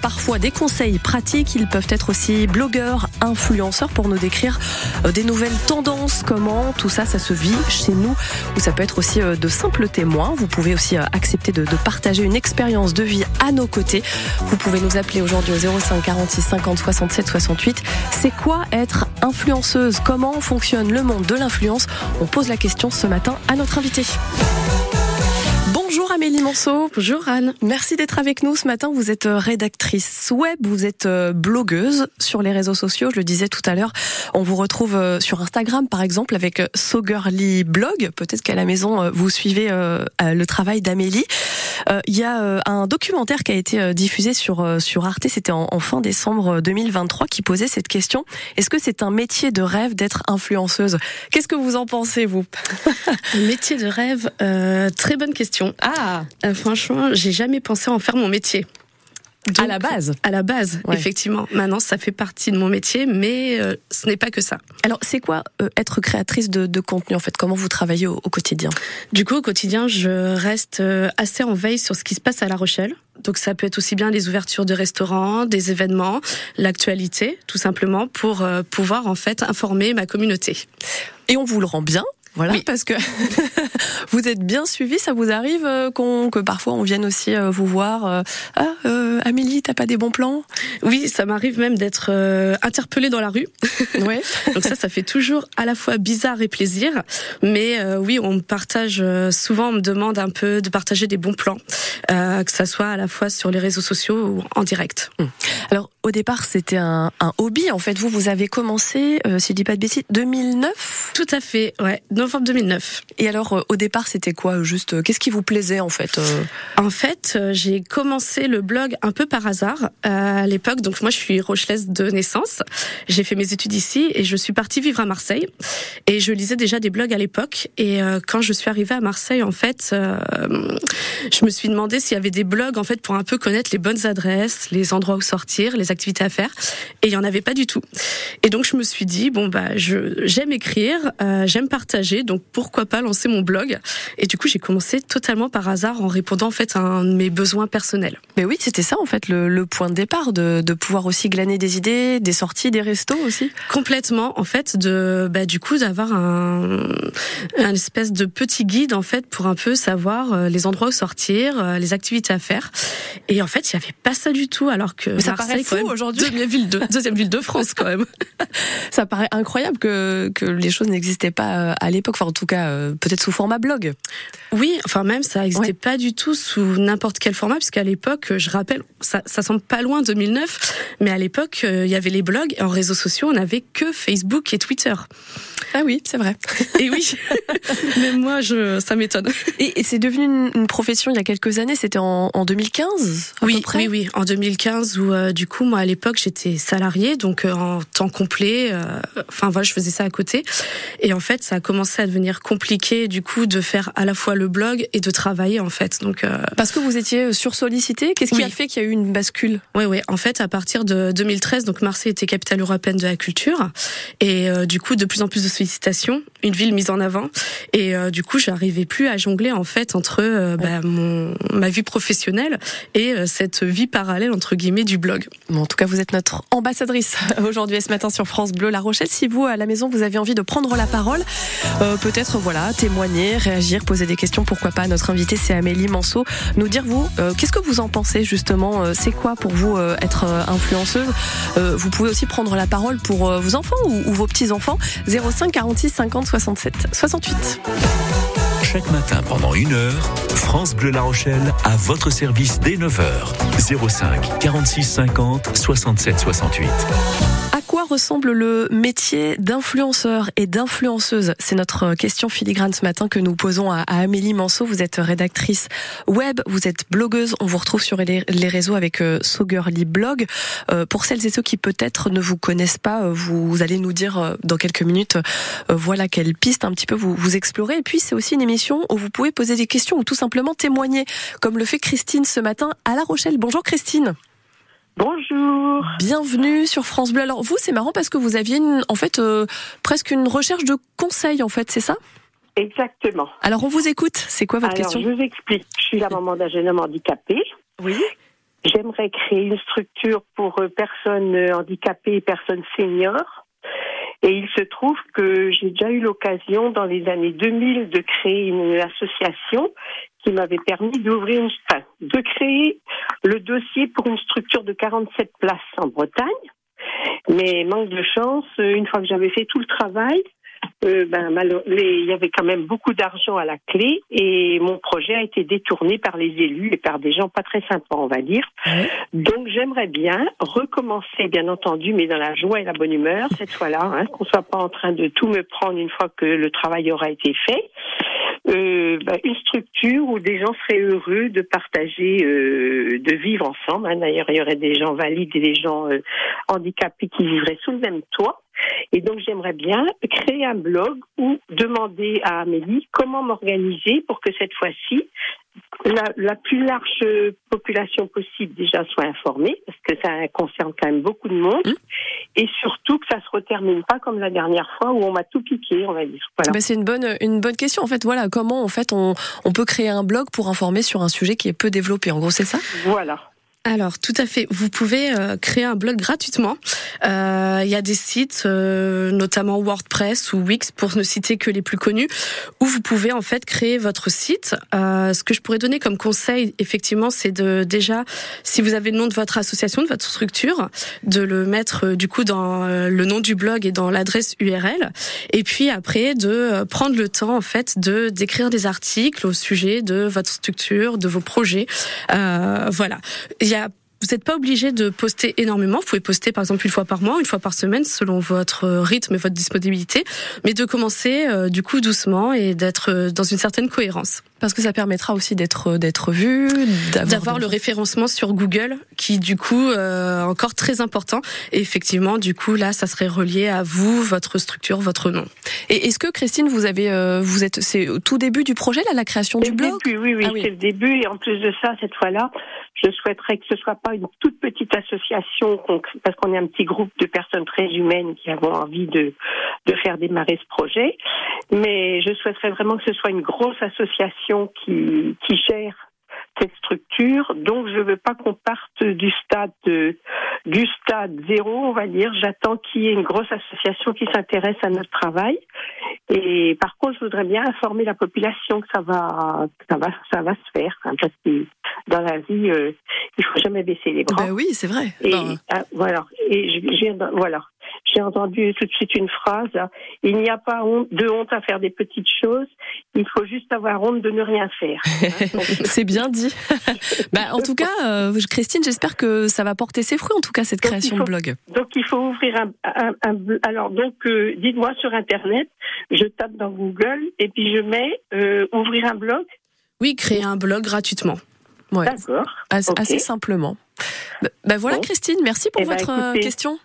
parfois des conseils pratiques. Ils peuvent être aussi blogueurs, influenceurs pour nous décrire euh, des nouvelles tendances, comment tout ça, ça se vit chez nous. Ou ça peut être aussi euh, de simples témoins. Vous pouvez aussi euh, accepter de, de partager une expérience de vie à nos côtés. Vous pouvez nous appeler aujourd'hui au 05 46 50 67 68. C'est quoi être influenceuse? Comment fonctionne le monde de l'influence? On pose la question ce matin à notre invité. Bonjour Amélie Monceau. Bonjour Anne. Merci d'être avec nous ce matin. Vous êtes euh, rédactrice web, vous êtes euh, blogueuse sur les réseaux sociaux. Je le disais tout à l'heure, on vous retrouve euh, sur Instagram par exemple avec So Girly Blog. Peut-être qu'à la maison vous suivez le travail d'Amélie. Il y a un documentaire qui a été diffusé sur sur Arte. C'était en, en fin décembre 2023 qui posait cette question. Est-ce que c'est un métier de rêve d'être influenceuse? Qu'est-ce que vous en pensez vous? Un métier de rêve, euh, très bonne question. Ah, Euh, franchement, j'ai jamais pensé en faire mon métier. à la base. À la base, Ouais. effectivement. Maintenant, ça fait partie de mon métier, mais euh, ce n'est pas que ça. Alors c'est quoi euh, être créatrice de, de contenu en fait? Comment vous travaillez au, au quotidien? Du coup, au quotidien, je reste assez en veille sur ce qui se passe à La Rochelle. Donc ça peut être aussi bien les ouvertures de restaurants, des événements, l'actualité, tout simplement, pour euh, pouvoir en fait informer ma communauté. Et on vous le rend bien. Voilà, Oui. parce que vous êtes bien suivi, ça vous arrive euh, qu'on, que parfois on vienne aussi euh, vous voir. euh, ah, euh, Amélie, t'as pas des bons plans? Oui, ça m'arrive même d'être euh, interpellée dans la rue. Ouais. Donc ça, ça fait toujours à la fois bizarre et plaisir. Mais euh, oui, on partage souvent, on me demande un peu de partager des bons plans, que ça soit à la fois sur les réseaux sociaux ou en direct. Alors au départ c'était un, un hobby. En fait, vous vous avez commencé, si je dis pas de bêtises, 2009. Tout à fait, ouais, novembre 2009. Et alors euh, au départ c'était quoi Juste euh, qu'est-ce qui vous plaisait en fait euh En fait, euh, j'ai commencé le blog un peu par hasard euh, à l'époque. Donc moi, je suis rochelaise de naissance. J'ai fait mes études ici et je suis partie vivre à Marseille. Et je lisais déjà des blogs à l'époque. Et euh, quand je suis arrivée à Marseille, en fait, euh, je me suis demandé s'il y avait des blogs en fait pour un peu connaître les bonnes adresses, les endroits où sortir, les activités à faire. Et il y en avait pas du tout. Et donc je me suis dit bon bah je j'aime écrire, euh, j'aime partager, donc pourquoi pas lancer mon blog. Et du coup j'ai commencé totalement par hasard en répondant en fait à un de mes besoins personnels. Mais oui, c'était ça en fait le, le point de départ, de, de pouvoir aussi glaner des idées, des sorties, des restos aussi. Complètement en fait de bah du coup d'avoir un un espèce de petit guide en fait pour un peu savoir euh, les endroits où sortir, euh, les activités à faire. Et en fait il y avait pas ça du tout alors que Mais ça Marseille paraît fou aujourd'hui. deuxième ville de deuxième ville de France quand même. Ça paraît incroyable que, que les choses n'existaient pas euh, à l'époque, enfin en tout cas euh, peut-être sous format blog. Oui, enfin même ça n'existait Ouais. pas du tout sous n'importe quel format, puisqu'à l'époque, je rappelle, ça, ça semble pas loin 2009, mais à l'époque, euh, il y avait les blogs et en réseaux sociaux, on n'avait que Facebook et Twitter. Ah oui, c'est vrai. Et oui, même moi, je, ça m'étonne. Et, et c'est devenu une, une profession il y a quelques années, c'était en, en 2015 à peu Oui, près oui, oui, en 2015 où euh, du coup moi à l'époque j'étais salariée donc euh, en temps complet. euh, Enfin voilà, je faisais ça à côté et en fait ça a commencé à devenir compliqué du coup de faire à la fois le blog et de travailler en fait. Donc Parce que vous étiez sursollicité, qu'est-ce qui Oui. a fait qu'il y a eu une bascule? Oui, oui. En fait, à partir de 2013, donc Marseille était capitale européenne de la culture, et du coup, de plus en plus de sollicitations, une ville mise en avant, et euh, du coup, j'arrivais plus à jongler en fait entre euh, bah, mon ma vie professionnelle et euh, cette vie parallèle entre guillemets du blog. Bon, En tout cas, vous êtes notre ambassadrice aujourd'hui et ce matin sur France Bleu La Rochelle. Si vous, à la maison, vous avez envie de prendre la parole, euh, peut-être voilà, témoigner, réagir, poser des questions, pourquoi pas. Notre invitée, c'est Amélie Manceau. Nous dire, vous, euh, qu'est-ce que vous en pensez justement euh, C'est quoi pour vous être influenceuse? Vous pouvez aussi prendre la parole pour vos enfants ou, ou vos petits-enfants. 05 46 50 67 68. Chaque matin pendant une heure, France Bleu La Rochelle à votre service dès 9h. 05 46 50 67 68. Ressemble le métier d'influenceur et d'influenceuse C'est notre question filigrane ce matin que nous posons à, Amélie Manceau. Vous êtes rédactrice web, vous êtes blogueuse. On vous retrouve sur les, réseaux avec euh, Blog. Euh, pour celles et ceux qui peut-être ne vous connaissent pas, euh, vous, allez nous dire euh, dans quelques minutes, euh, voilà quelle piste un petit peu vous explorez. Et puis c'est aussi une émission où vous pouvez poser des questions ou tout simplement témoigner, comme le fait Christine ce matin à La Rochelle. Bonjour Christine. Bonjour. Bienvenue sur France Bleu. Alors vous, c'est marrant parce que vous aviez une, en fait euh, presque une recherche de conseils en fait, c'est ça? Exactement. Alors on vous écoute. C'est quoi votre Alors, question? je vous explique. Je suis la maman d'un jeune homme handicapé. Oui. j'aimerais créer une structure pour euh, personnes handicapées et personnes seniors. Et il se trouve que j'ai déjà eu l'occasion dans les années 2000 de créer une association qui m'avait permis d'ouvrir une, enfin, de créer le dossier pour une structure de 47 places en Bretagne. Mais manque de chance, une fois que j'avais fait tout le travail, euh, ben, il y avait quand même beaucoup d'argent à la clé et mon projet a été détourné par les élus et par des gens pas très sympas, on va dire. Donc j'aimerais bien recommencer, bien entendu, mais dans la joie et la bonne humeur cette fois-là, hein, qu'on soit pas en train de tout me prendre une fois que le travail aura été fait. Euh, ben, une structure où des gens seraient heureux de partager, euh, de vivre ensemble. Hein. D'ailleurs, il y aurait des gens valides et des gens euh, handicapés qui vivraient sous le même toit. Et donc j'aimerais bien créer un blog ou demander à Amélie comment m'organiser pour que cette fois-ci, la, plus large population possible déjà soit informée, parce que ça concerne quand même beaucoup de monde, mmh. et surtout que ça se retermine pas comme la dernière fois où on m'a tout piqué, on va dire. Voilà. Bah, c'est une bonne une bonne question en fait. Voilà comment en fait on, on peut créer un blog pour informer sur un sujet qui est peu développé. En gros, c'est ça? Voilà. Alors, tout à fait. Vous pouvez euh, créer un blog gratuitement. Euh, il y a des sites, euh, notamment WordPress ou Wix, pour ne citer que les plus connus, où vous pouvez en fait créer votre site. ce que je pourrais donner comme conseil, effectivement, c'est de déjà, si vous avez le nom de votre association, de votre structure, de le mettre du coup dans le nom du blog et dans l'adresse URL. Et puis après, de prendre le temps en fait de d'écrire des articles au sujet de votre structure, de vos projets. voilà. Vous n'êtes pas obligé de poster énormément. Vous pouvez poster par exemple une fois par mois, une fois par semaine, selon votre rythme et votre disponibilité, mais de commencer euh, du coup doucement et d'être euh, dans une certaine cohérence. Parce que ça permettra aussi d'être euh, d'être vu, d'avoir le référencement sur Google, qui du coup euh, encore très important. Et effectivement, du coup là, ça serait relié à vous, votre structure, votre nom. Et est-ce que Christine, vous avez, vous êtes, c'est au tout début du projet là, la création du blog? Oui, oui, ah oui. c'est le début. Et en plus de ça, cette fois-là, je souhaiterais que ce soit pas une toute petite association, parce qu'on est un petit groupe de personnes très humaines qui avons envie de, de faire démarrer ce projet. Mais je souhaiterais vraiment que ce soit une grosse association qui, qui gère cette structure. Donc, je ne veux pas qu'on parte du stade du stade zéro, on va dire. J'attends qu'il y ait une grosse association qui s'intéresse à notre travail. Et par contre, je voudrais bien informer la population que ça va, ça va, ça va se faire, hein, parce que dans la vie, euh, il faut jamais baisser les bras. Ben oui, c'est vrai. Et ah, voilà. Et voilà. J'ai entendu tout de suite une phrase. Il n'y a pas de honte à faire des petites choses. Il faut juste avoir honte de ne rien faire. c'est bien dit. bah, en tout cas, euh, Christine, j'espère que ça va porter ses fruits. En tout cas, cette création de blog. Donc, il faut ouvrir un. alors, donc, euh, dites-moi sur Internet. Je tape dans Google et puis je mets ouvrir un blog. Oui, créer un blog gratuitement. D'accord. Assez simplement. Ben voilà, Christine, merci pour eh ben, votre euh, question.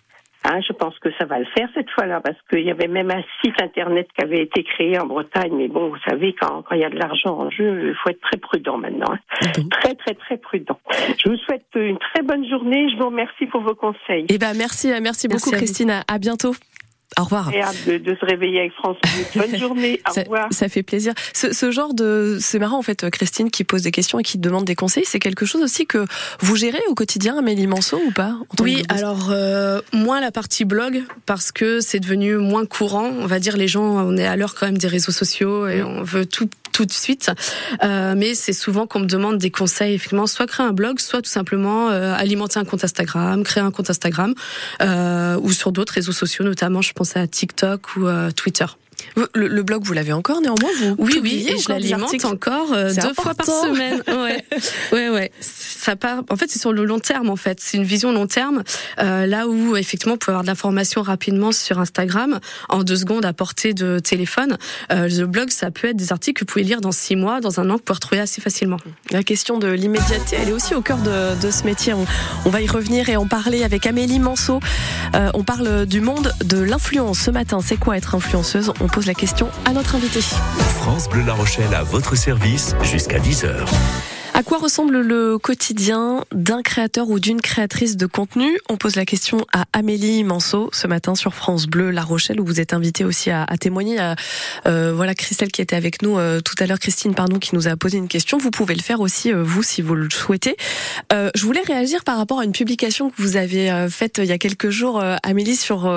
Ah, je pense que ça va le faire cette fois-là, parce qu'il y avait même un site internet qui avait été créé en Bretagne. Mais bon, vous savez, quand, il y a de l'argent en jeu, il faut être très prudent maintenant. Hein. Très, très, très prudent. Je vous souhaite une très bonne journée. Je vous remercie pour vos conseils. Eh ben, merci, merci, beaucoup, Christine. à bientôt. Au revoir. De, de, se réveiller avec France. Bonne journée. Au ça, revoir. Ça fait plaisir. Ce, ce genre de, c'est marrant en fait, Christine qui pose des questions et qui demande des conseils. C'est quelque chose aussi que vous gérez au quotidien, Amélie Manceau ou pas Oui, alors euh, moins la partie blog parce que c'est devenu moins courant. On va dire les gens, on est à l'heure quand même des réseaux sociaux et on veut tout tout de suite. Euh, mais c'est souvent qu'on me demande des conseils, effectivement, soit créer un blog, soit tout simplement euh, alimenter un compte Instagram, créer un compte Instagram, euh, ou sur d'autres réseaux sociaux, notamment, je pense à TikTok ou euh, Twitter. Le, blog, vous l'avez encore néanmoins vous Oui, oui, et je l'alimente encore euh, deux fois par semaine. Ouais, ouais, ouais. Ça part. En fait, c'est sur le long terme. En fait, c'est une vision long terme. Euh, là où effectivement, vous pouvez avoir de l'information rapidement sur Instagram en deux secondes à portée de téléphone. Euh, le blog, ça peut être des articles que vous pouvez lire dans six mois, dans un an, que vous pouvez retrouver assez facilement. La question de l'immédiateté, elle est aussi au cœur de, de ce métier. On, on, va y revenir et en parler avec Amélie Manceau. Euh, on parle du monde de l'influence ce matin. C'est quoi être influenceuse? On pose la question à notre invité. France Bleu La Rochelle à votre service jusqu'à 10h. À quoi ressemble le quotidien d'un créateur ou d'une créatrice de contenu? On pose la question à Amélie Manceau ce matin sur France Bleu La Rochelle où vous êtes invitée aussi à, témoigner. Euh, voilà Christelle qui était avec nous euh, tout à l'heure, Christine pardon, qui nous a posé une question. Vous pouvez le faire aussi euh, vous si vous le souhaitez. je voulais réagir par rapport à une publication que vous avez faite il y a quelques jours, Amélie, sur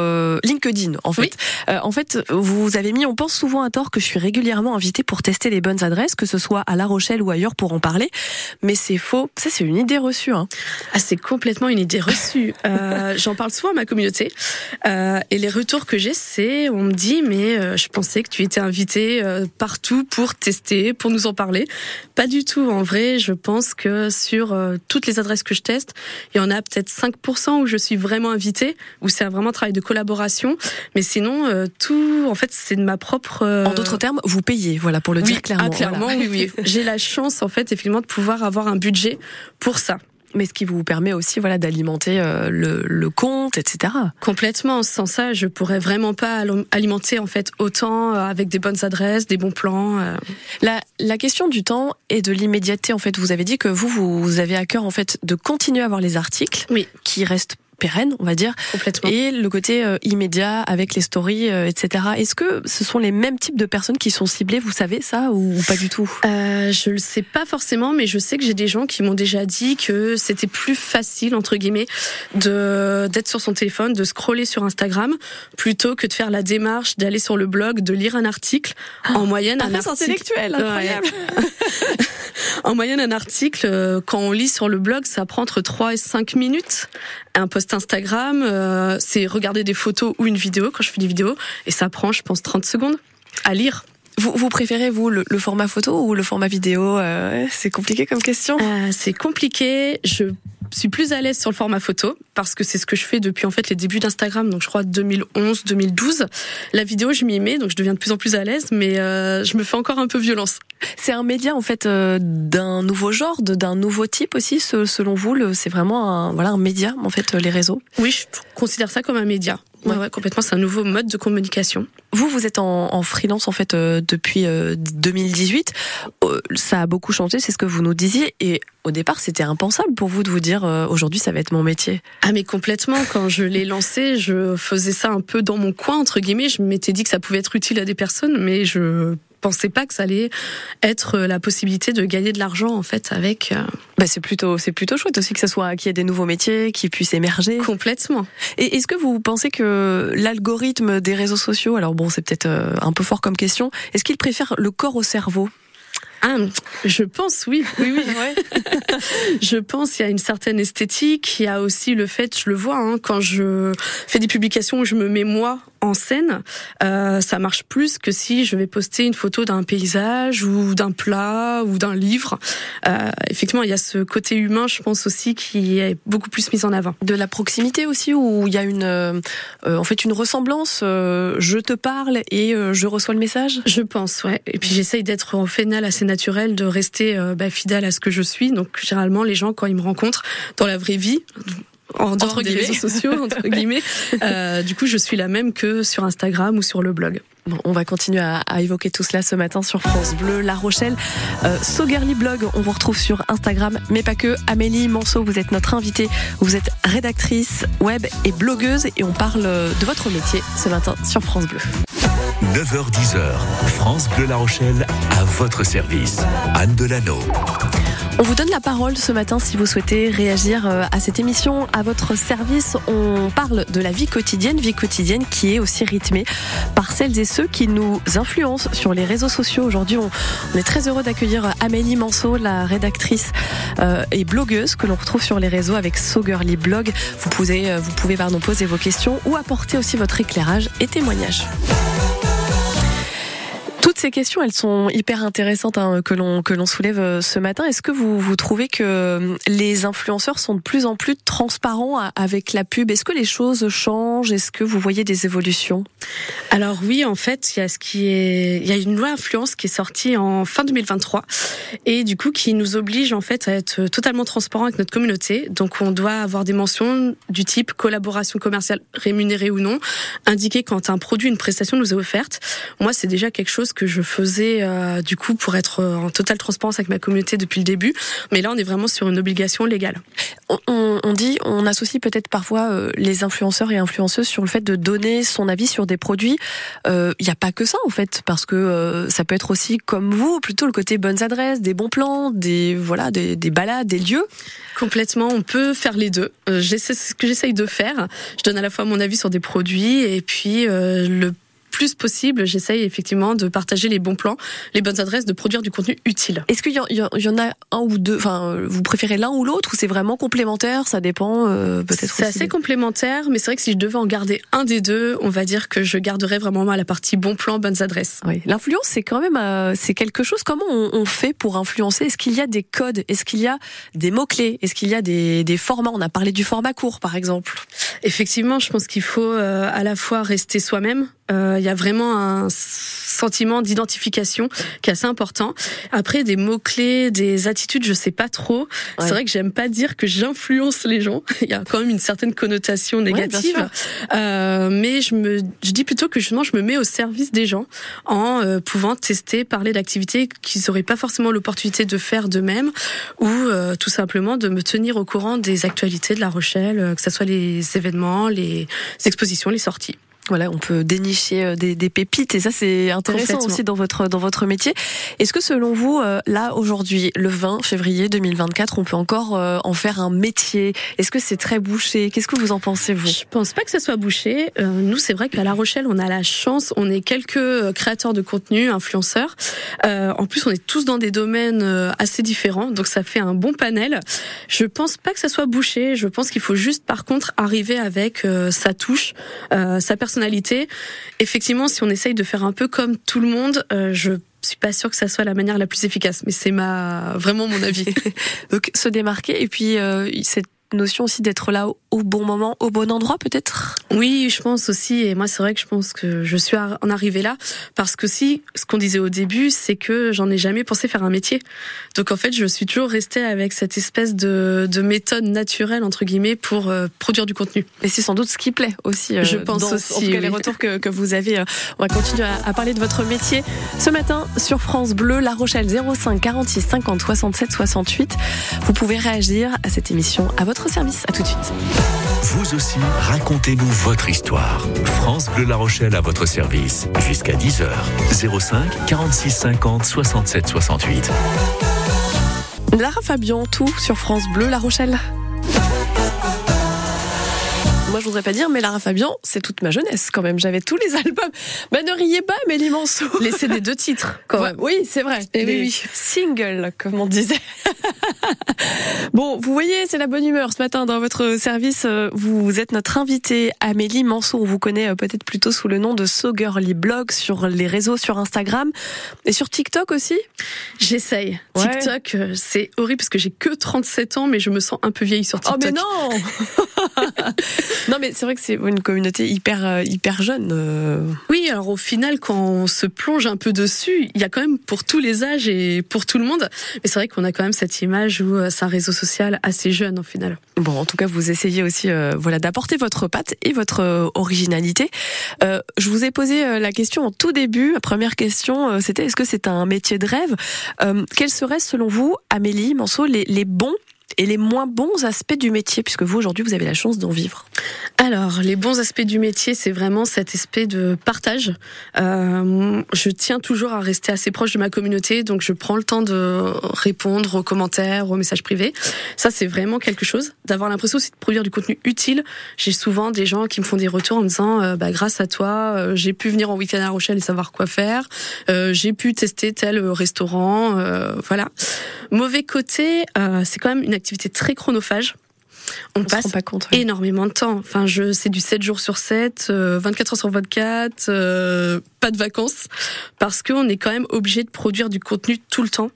LinkedIn. En fait, en fait, vous avez mis, on pense souvent à tort que je suis régulièrement invitée pour tester les bonnes adresses, que ce soit à La Rochelle ou ailleurs pour en parler mais c'est faux. Ça, c'est une idée reçue. Hein. Ah, c'est complètement une idée reçue. euh, J'en parle souvent à ma communauté, euh, et les retours que j'ai, c'est on me dit mais euh, je pensais que tu étais invité euh, partout pour tester, pour nous en parler. Pas du tout. En vrai, je pense que sur euh, toutes les adresses que je teste, il y en a peut-être 5% où je suis vraiment invitée, où c'est vraiment un travail de collaboration. Mais sinon, tout, en fait, c'est de ma propre. En d'autres termes, vous payez, voilà, pour le dire clairement. Ah, clairement, oui, oui. J'ai la chance, en fait, effectivement, de pouvoir avoir un budget pour ça mais ce qui vous permet aussi voilà d'alimenter euh, le, le, compte, etc. Complètement. Sans ça, je pourrais vraiment pas alimenter en fait autant euh, avec des bonnes adresses, des bons plans. Euh. La, la question du temps et de l'immédiateté. En fait, vous avez dit que vous vous avez à cœur en fait de continuer à avoir les articles oui. qui restent pérenne, on va dire. Complètement. Et le côté euh, immédiat avec les stories, euh, etc. Est-ce que ce sont les mêmes types de personnes qui sont ciblées? Vous savez ça ou, pas du tout? Euh, Je le sais pas forcément, mais je sais que j'ai des gens qui m'ont déjà dit que c'était plus facile entre guillemets de d'être sur son téléphone, de scroller sur Instagram, plutôt que de faire la démarche d'aller sur le blog, de lire un article. en ah, moyenne, un article intellectuel, incroyable. en moyenne, un article, quand on lit sur le blog, ça prend entre 3 et 5 minutes. Un post Instagram, euh, c'est regarder des photos ou une vidéo quand je fais des vidéos, et ça prend, je pense, 30 secondes à lire. Vous, vous préférez, vous, le, format photo ou le format vidéo euh, C'est compliqué comme question euh, C'est compliqué. Je suis plus à l'aise sur le format photo parce que c'est ce que je fais depuis en fait les débuts d'Instagram, donc je crois 2011, 2012. La vidéo, je m'y mets, donc je deviens de plus en plus à l'aise, mais euh, je me fais encore un peu violence. C'est un média en fait euh, d'un nouveau genre, d'un nouveau type aussi, selon vous. C'est vraiment un, voilà un média en fait les réseaux? Oui, je considère ça comme un média. Ouais, ouais, complètement. C'est un nouveau mode de communication. Vous, vous êtes en, en freelance en fait euh, depuis 2018. ça a beaucoup changé, c'est ce que vous nous disiez. Et au départ, c'était impensable pour vous de vous dire aujourd'hui ça va être mon métier. Ah mais complètement. Quand je l'ai lancé, je faisais ça un peu dans mon coin entre guillemets. Je m'étais dit que ça pouvait être utile à des personnes, mais je pensais pas que ça allait être la possibilité de gagner de l'argent en fait avec. Euh, bah c'est plutôt c'est plutôt chouette aussi que ça soit qu'il y ait des nouveaux métiers qui puissent émerger. Complètement. Et est-ce que vous pensez que l'algorithme des réseaux sociaux, alors bon c'est peut-être euh, un peu fort comme question, est-ce qu'il préfère le corps au cerveau? Ah, je pense, oui, oui, oui. je pense qu'il y a une certaine esthétique. Il y a aussi le fait, je le vois, hein, quand je fais des publications où je me mets moi en scène, euh, ça marche plus que si je vais poster une photo d'un paysage ou d'un plat ou d'un livre. Euh, effectivement, il y a ce côté humain, je pense aussi, qui est beaucoup plus mis en avant. De la proximité aussi, où il y a une, euh, en fait, une ressemblance. je te parle et je reçois le message? Je pense, ouais. Et puis j'essaye d'être au final assez naturel, de rester bah, fidèle à ce que je suis. Donc généralement, les gens quand ils me rencontrent dans la vraie vie en dehors des réseaux sociaux entre guillemets. Euh, du coup, je suis la même que sur Instagram ou sur le blog. Bon, on va continuer à, à, évoquer tout cela ce matin sur France Bleu, La Rochelle. Euh, Sogerly Blog, on vous retrouve sur Instagram, mais pas que. Amélie Manceau, vous êtes notre invitée. Vous êtes rédactrice web et blogueuse et on parle de votre métier ce matin sur France Bleu. 9h10h, France Bleu La Rochelle, à votre service. Anne Delano. On vous donne la parole ce matin si vous souhaitez réagir euh, à cette émission à votre service. On parle de la vie quotidienne, vie quotidienne qui est aussi rythmée par celles et ceux qui nous influencent sur les réseaux sociaux. Aujourd'hui, on, est très heureux d'accueillir Amélie Manceau, la rédactrice euh, et blogueuse que l'on retrouve sur les réseaux avec So Girly Blog. Vous pouvez, euh, vous pouvez poser vos questions ou apporter aussi votre éclairage et témoignage. Ces questions, elles sont hyper intéressantes hein, que l'on que l'on soulève euh, ce matin. Est-ce que vous vous trouvez que euh, les influenceurs sont de plus en plus transparents avec la pub? Est-ce que les choses changent? Est-ce que vous voyez des évolutions? Alors oui, en fait, il y a ce qui est, il y a une loi influence qui est sortie en fin 2023 et du coup qui nous oblige en fait à être totalement transparent avec notre communauté. Donc on doit avoir des mentions du type collaboration commerciale rémunérée ou non, indiquer quand un produit, une prestation nous est offerte. Moi, c'est déjà quelque chose que faisais du coup pour être en totale transparence avec ma communauté depuis le début. Mais là, on est vraiment sur une obligation légale. On, on dit, on associe peut-être parfois les influenceurs et influenceuses sur le fait de donner son avis sur des produits. Il n'y a pas que ça en fait, parce que ça peut être aussi comme vous, plutôt le côté bonnes adresses, des bons plans, des voilà, des, des balades, des lieux. Complètement, on peut faire les deux. Euh, c'est ce que j'essaye de faire. Je donne à la fois mon avis sur des produits et puis euh, le plus possible, j'essaye effectivement de partager les bons plans, les bonnes adresses, de produire du contenu utile. Est-ce qu'il y, en a un ou deux Enfin, vous préférez l'un ou l'autre ou c'est vraiment complémentaire Ça dépend euh, peut-être. C'est assez complémentaire, mais c'est vrai que si je devais en garder un des deux, on va dire que je garderais vraiment la partie bons plans, bonnes adresses. Oui. L'influence, c'est quand même euh, c'est quelque chose. Comment on, fait pour influencer? Est-ce qu'il y a des codes? Est-ce qu'il y a des mots clés Est-ce qu'il y a des, des formats? On a parlé du format court, par exemple. Effectivement, je pense qu'il faut euh, à la fois rester soi-même. Euh, il y a vraiment un sentiment d'identification qui est assez important. Après, des mots clés, des attitudes, je sais pas trop. C'est vrai que j'aime pas dire que j'influence les gens. Il y a quand même une certaine connotation négative. euh, mais je me, je dis plutôt que justement, je me mets au service des gens en euh, pouvant tester, parler d'activités qu'ils n'auraient pas forcément l'opportunité de faire d'eux-mêmes, ou tout simplement de me tenir au courant des actualités de La Rochelle, que ce soit les événements les expositions, les sorties. Voilà, on peut dénicher euh, des, des pépites et ça c'est intéressant aussi dans votre dans votre métier. Est-ce que selon vous, euh, là aujourd'hui, le 20 février 2024, on peut encore euh, en faire un métier? Est-ce que c'est très bouché? Qu'est-ce que vous en pensez vous? Je pense pas que ça soit bouché. nous, c'est vrai qu'à La Rochelle, on a la chance, on est quelques créateurs de contenu, influenceurs. en plus, on est tous dans des domaines assez différents, donc ça fait un bon panel. Je pense pas que ça soit bouché. Je pense qu'il faut juste, par contre, arriver avec sa touche, sa personnalité personnalité. Effectivement, si on essaye de faire un peu comme tout le monde, euh, je suis pas sûre que ça soit la manière la plus efficace, mais c'est ma vraiment mon avis. Donc se démarquer et puis euh, cette notion aussi d'être là au bon moment, au bon endroit peut-être? Oui, je pense aussi. Et moi, c'est vrai que je pense que je suis en arrivée là parce que si, ce qu'on disait au début, c'est que j'en ai jamais pensé faire un métier. Donc en fait, je suis toujours restée avec cette espèce de, de méthode naturelle entre guillemets pour euh, produire du contenu. Et c'est sans doute ce qui plaît aussi. Euh, je pense aussi. En tout cas, les retours que, que vous avez. Euh, on va continuer à, à, parler de votre métier ce matin sur France Bleu, La Rochelle 05 46 50 67 68. Vous pouvez réagir à cette émission à votre service. À tout de suite. Vous aussi, racontez-nous votre histoire. France Bleu La Rochelle à votre service. Jusqu'à 10h. 05 46 50 67 68. Lara Fabian, tout sur France Bleu La Rochelle moi je voudrais pas dire, mais Lara Fabian, c'est toute ma jeunesse quand même. J'avais tous les albums. Mais ne riez pas, mais l'immense. Les CD deux titres, quand même. Oui, c'est vrai. Et oui, Single, comme on disait. bon, vous voyez, c'est la bonne humeur ce matin dans votre service. Vous êtes notre invitée, Amélie Mansour. On vous connaît euh, peut-être plutôt sous le nom de So Girly Blog sur les réseaux, sur Instagram et sur TikTok aussi. J'essaye. TikTok, euh, c'est horrible parce que j'ai que 37 ans, mais je me sens un peu vieille sur TikTok. Oh mais non Non, mais c'est vrai que c'est une communauté hyper, euh, hyper jeune. Euh. Oui, alors au final, quand on se plonge un peu dessus, il y a quand même pour tous les âges et pour tout le monde. Mais c'est vrai qu'on a quand même cette image où euh, c'est un réseau social assez jeune au final. Bon, en tout cas, vous essayez aussi, voilà, d'apporter votre patte et votre originalité. Euh, je vous ai posé la question en tout début. La première question, c'était est-ce que c'est un métier de rêve? Euh, Quels seraient, selon vous, Amélie Manceau, les, les bons et les moins bons aspects du métier, puisque vous aujourd'hui vous avez la chance d'en vivre Alors les bons aspects du métier, c'est vraiment cet aspect de partage. Euh, je tiens toujours à rester assez proche de ma communauté, donc je prends le temps de répondre aux commentaires, aux messages privés. Ça c'est vraiment quelque chose. D'avoir l'impression aussi de produire du contenu utile. J'ai souvent des gens qui me font des retours en me disant euh, bah, grâce à toi, euh, j'ai pu venir en week-end à Rochelle et savoir quoi faire. Euh, j'ai pu tester tel restaurant. Voilà. Mauvais côté, c'est quand même une activité très chronophage. On, passe pas compte, énormément de temps. Enfin, je c'est du 7 jours sur 7, 24 heures sur 24, euh, pas de vacances, parce qu'on est quand même obligé de produire du contenu tout le temps.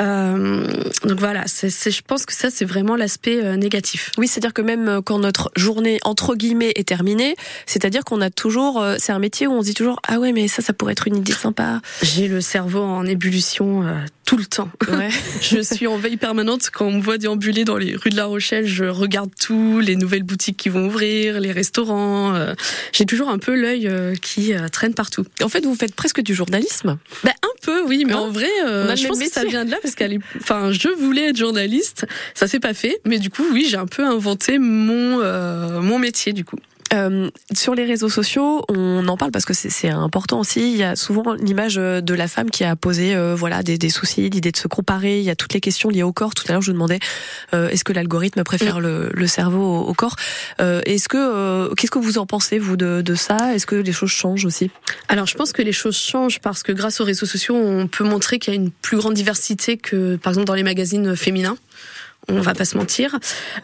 Euh, donc voilà, c'est, je pense que ça c'est vraiment l'aspect euh, négatif. Oui, c'est-à-dire que même quand notre journée entre guillemets est terminée, c'est-à-dire qu'on a toujours, c'est un métier où on se dit toujours ah ouais mais ça ça pourrait être une idée sympa. J'ai le cerveau en ébullition tout le temps. Ouais. je suis en veille permanente quand on me voit déambuler dans les rues de La Rochelle, je regarde tout, les nouvelles boutiques qui vont ouvrir, les restaurants. Euh, j'ai toujours un peu l'œil euh, qui euh, traîne partout. En fait, vous faites presque du journalisme. Ben, un peu, oui, mais Hein en vrai, euh, je pense que ça métier. vient de là parce qu'elle est, enfin, je voulais être journaliste, ça s'est pas fait, mais du coup, oui, j'ai un peu inventé mon euh, mon métier du coup. Euh, sur les réseaux sociaux, on en parle parce que c'est- important aussi. Il y a souvent l'image euh, de la femme qui a posé euh, voilà des, des soucis, l'idée de se comparer. Il y a toutes les questions liées au corps. Tout à l'heure, je vous demandais euh, est-ce que l'algorithme préfère le, le cerveau au, au corps? Euh, Est-ce que euh, qu'est-ce que vous en pensez vous de, de ça? Est-ce que les choses changent aussi? Alors, je pense que les choses changent parce que grâce aux réseaux sociaux, on peut montrer qu'il y a une plus grande diversité que, par exemple, dans les magazines féminins. On va pas se mentir,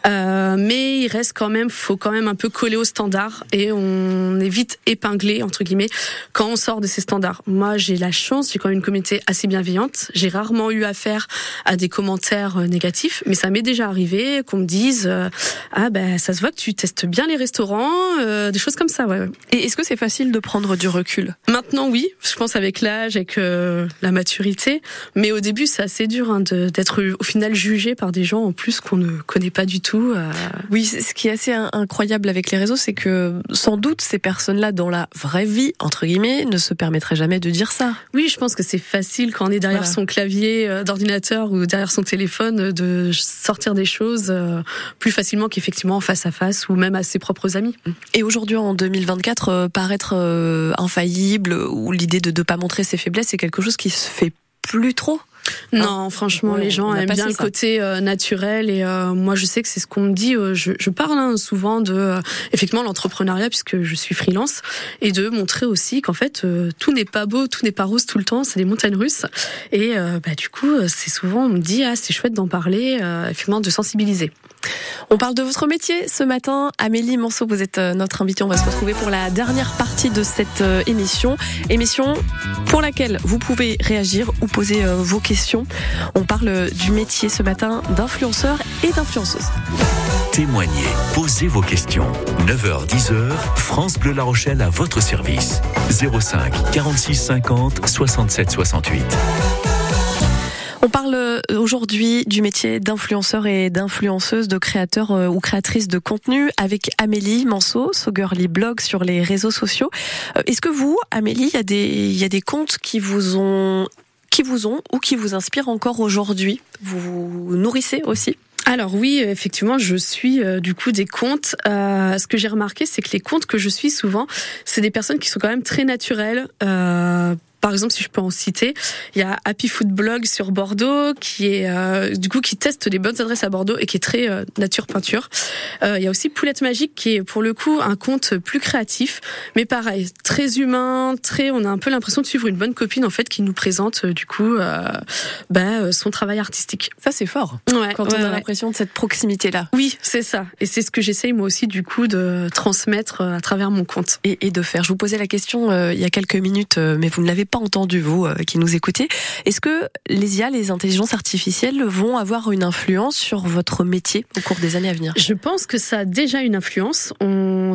Euh, mais il reste quand même, faut quand même un peu coller aux standards et on est vite épinglé entre guillemets quand on sort de ces standards. Moi, j'ai la chance, j'ai quand même une communauté assez bienveillante. J'ai rarement eu affaire à des commentaires euh, négatifs, mais ça m'est déjà arrivé qu'on me dise euh, ah ben ça se voit que tu testes bien les restaurants, euh, des choses comme ça. Ouais. ouais. Et est-ce que c'est facile de prendre du recul? Maintenant, oui, je pense avec l'âge, avec euh, la maturité. Mais au début, c'est assez dur hein, d'être au final jugé par des gens en plus qu'on ne connaît pas du tout. euh. Oui, ce qui est assez in- incroyable avec les réseaux, c'est que sans doute ces personnes-là, dans la vraie vie, entre guillemets, ne se permettraient jamais de dire ça. Oui, je pense que c'est facile quand on est derrière Voilà. son clavier euh, d'ordinateur ou derrière son téléphone de sortir des choses euh, plus facilement qu'effectivement en face à face ou même à ses propres amis. Et aujourd'hui, en 2024, euh, paraître infaillible ou l'idée de ne pas montrer ses faiblesses, c'est quelque chose qui se fait plus trop. Non, franchement, Ouais, les gens aiment bien le côté euh, naturel et euh, moi, je sais que c'est ce qu'on me dit. euh, je, je parle hein, souvent de euh, effectivement l'entrepreneuriat puisque je suis freelance et de montrer aussi qu'en fait euh, tout n'est pas beau, tout n'est pas rose tout le temps. C'est des montagnes russes et euh, bah du coup, c'est souvent on me dit ah c'est chouette d'en parler, euh, effectivement de sensibiliser. On parle de votre métier ce matin. Amélie Manceau, vous êtes euh, notre invitée. On va se retrouver pour la dernière partie de cette euh, émission. Émission pour laquelle vous pouvez réagir ou poser euh, vos questions. On parle du métier ce matin d'influenceur et d'influenceuse. Témoignez, posez vos questions. 9h-10h, France Bleu La Rochelle à votre service. 05 46 50 67 68. On parle euh, aujourd'hui du métier d'influenceur et d'influenceuse, de créateur euh, ou créatrice de contenu avec Amélie Manceau, So Girly Blog sur les réseaux sociaux. Euh, Est-ce que vous, Amélie, il y a des, comptes qui vous ont, qui vous ont ou qui vous inspirent encore aujourd'hui? Vous vous nourrissez aussi? Alors oui, effectivement, je suis du coup des comptes. Ce que j'ai remarqué, c'est que les comptes que je suis souvent, c'est des personnes qui sont quand même très naturelles. Par exemple, si je peux en citer, il y a Happy Food Blog sur Bordeaux qui est euh, du coup qui teste les bonnes adresses à Bordeaux et qui est très euh, nature peinture. Euh, il y a aussi Poulette Magique qui est pour le coup un compte plus créatif, mais pareil, très humain, très. On a un peu l'impression de suivre une bonne copine en fait qui nous présente euh, du coup euh, bah, euh, son travail artistique. Ça, c'est fort. Ouais, Quand ouais, on a ouais. l'impression de cette proximité-là. Oui, c'est ça. Et c'est ce que j'essaye moi aussi du coup de transmettre à travers mon compte. et, et de faire. Je vous posais la question euh, il y a quelques minutes, mais vous ne l'avez pas entendu, vous euh, qui nous écoutez. Est-ce que les IA, les intelligences artificielles, vont avoir une influence sur votre métier au cours des années à venir? Je pense que ça a déjà une influence.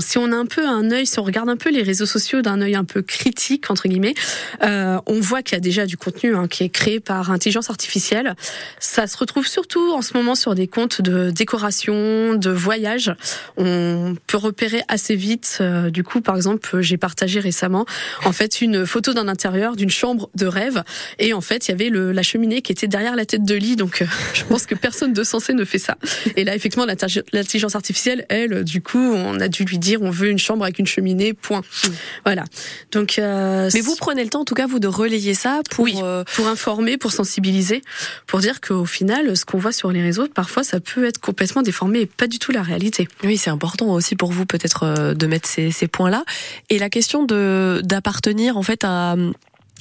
Si on a un peu un œil, si on regarde un peu les réseaux sociaux d'un œil un peu critique entre guillemets, euh, on voit qu'il y a déjà du contenu hein, qui est créé par intelligence artificielle. Ça se retrouve surtout en ce moment sur des comptes de décoration, de voyage. On peut repérer assez vite. euh, du coup, par exemple, j'ai partagé récemment en fait une photo d'un intérieur d'une chambre de rêve et en fait il y avait le, la cheminée qui était derrière la tête de lit. Donc euh, je pense que personne de sensé ne fait ça. Et là, effectivement, l'intelli- l'intelligence artificielle, elle, du coup, on a dû lui dire on veut une chambre avec une cheminée, point. Voilà. Donc, euh, Mais vous prenez le temps, en tout cas, vous, de relayer ça pour. Oui. euh, pour informer, pour sensibiliser, pour dire qu'au final, ce qu'on voit sur les réseaux, parfois, ça peut être complètement déformé et pas du tout la réalité. oui, c'est important aussi pour vous, peut-être, euh, de mettre ces, ces points-là. Et la question de d'appartenir, en fait, à.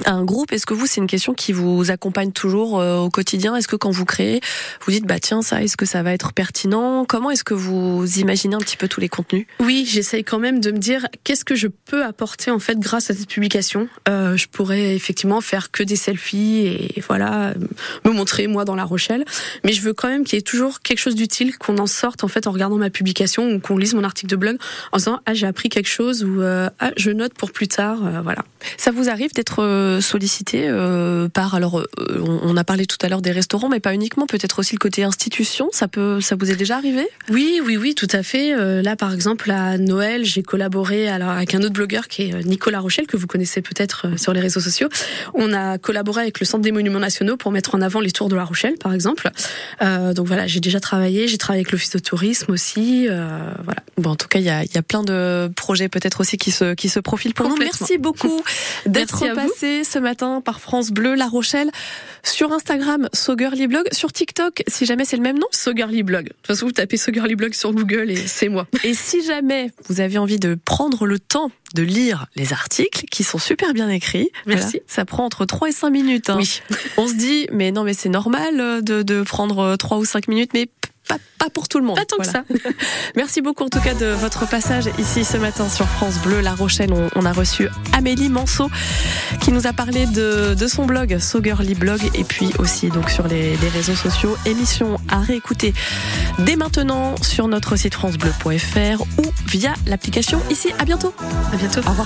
À un groupe, est-ce que vous, c'est une question qui vous accompagne toujours euh, au quotidien? Est-ce que quand vous créez, vous dites, bah tiens, ça, est-ce que ça va être pertinent? Comment est-ce que vous imaginez un petit peu tous les contenus? Oui, j'essaye quand même de me dire qu'est-ce que je peux apporter en fait grâce à cette publication? Euh, je pourrais effectivement faire que des selfies et voilà me montrer moi dans La Rochelle, mais je veux quand même qu'il y ait toujours quelque chose d'utile, qu'on en sorte en fait en regardant ma publication ou qu'on lise mon article de blog en disant ah j'ai appris quelque chose ou euh, ah je note pour plus tard, voilà. Ça vous arrive d'être sollicité par alors on a parlé tout à l'heure des restaurants, mais pas uniquement, peut-être aussi le côté institution. Ça peut, ça vous est déjà arrivé? Oui, oui, oui, tout à fait. là, par exemple, à Noël, j'ai collaboré alors avec un autre blogueur qui est Nicolas Rochelle que vous connaissez peut-être sur les réseaux sociaux. On a collaboré avec le Centre des Monuments Nationaux pour mettre en avant les tours de La Rochelle, par exemple. donc voilà, j'ai déjà travaillé. J'ai travaillé avec l'Office de tourisme aussi. voilà. Bon, en tout cas, il y a, y a plein de projets peut-être aussi qui se qui se profilent pour nous. Merci beaucoup d'être passé ce matin par France Bleu La Rochelle sur Instagram Sogurly Blog, sur TikTok si jamais c'est le même nom Sogurly Blog. De toute façon, vous tapez Sogurly Blog sur Google et c'est moi. Et si jamais vous avez envie de prendre le temps de lire les articles qui sont super bien écrits. Merci. Ça prend entre 3 et 5 minutes. Hein. Oui. On se dit, mais non, mais c'est normal de, de prendre 3 ou 5 minutes, mais pas, pas, pour tout le monde. Pas tant que ça. Merci beaucoup en tout cas de votre passage ici ce matin sur France Bleu La Rochelle. On, on a reçu Amélie Manceau qui nous a parlé de, de son blog, So Girly Blog, et puis aussi donc sur les, les, réseaux sociaux. Émission à réécouter dès maintenant sur notre site francebleu.fr ou via l'application ici. À bientôt. À bientôt. Au revoir.